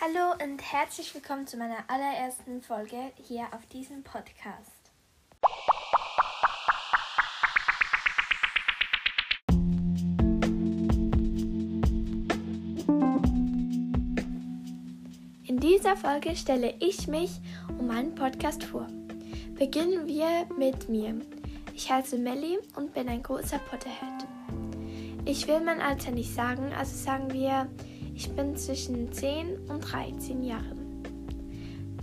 Hallo und herzlich willkommen zu meiner allerersten Folge hier auf diesem Podcast. In dieser Folge stelle ich mich und meinen Podcast vor. Beginnen wir mit mir. Ich heiße Melly und bin ein großer Potterhead. Ich will mein Alter nicht sagen, also sagen wir, ich bin zwischen 10 und 13 Jahren.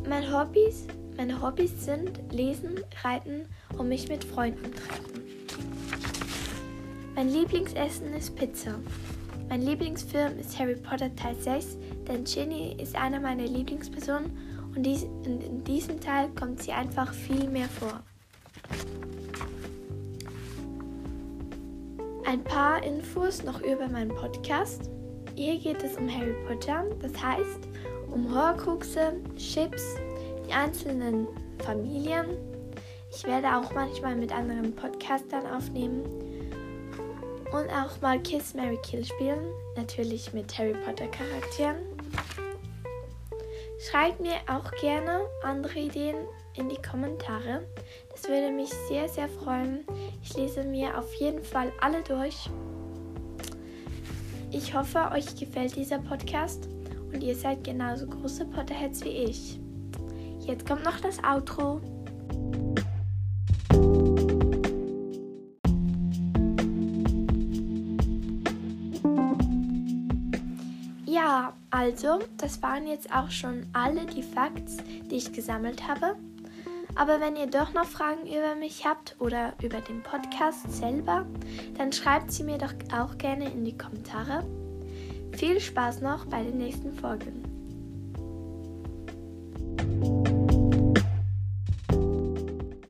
Meine Hobbys, meine Hobbys sind Lesen, Reiten und mich mit Freunden treffen. Mein Lieblingsessen ist Pizza. Mein Lieblingsfilm ist Harry Potter Teil 6, denn Ginny ist einer meiner Lieblingspersonen und in diesem Teil kommt sie einfach viel mehr vor. Ein paar Infos noch über meinen Podcast. Hier geht es um Harry Potter, das heißt um Horcruxe, Chips, die einzelnen Familien. Ich werde auch manchmal mit anderen Podcastern aufnehmen und auch mal Kiss Mary Kill spielen, natürlich mit Harry Potter Charakteren. Schreibt mir auch gerne andere Ideen in die Kommentare. Das würde mich sehr, sehr freuen. Ich lese mir auf jeden Fall alle durch ich hoffe, euch gefällt dieser Podcast und ihr seid genauso große Potterheads wie ich. Jetzt kommt noch das Outro. Ja, also, das waren jetzt auch schon alle die Facts, die ich gesammelt habe. Aber wenn ihr doch noch Fragen über mich habt oder über den Podcast selber, dann schreibt sie mir doch auch gerne in die Kommentare. Viel Spaß noch bei den nächsten Folgen.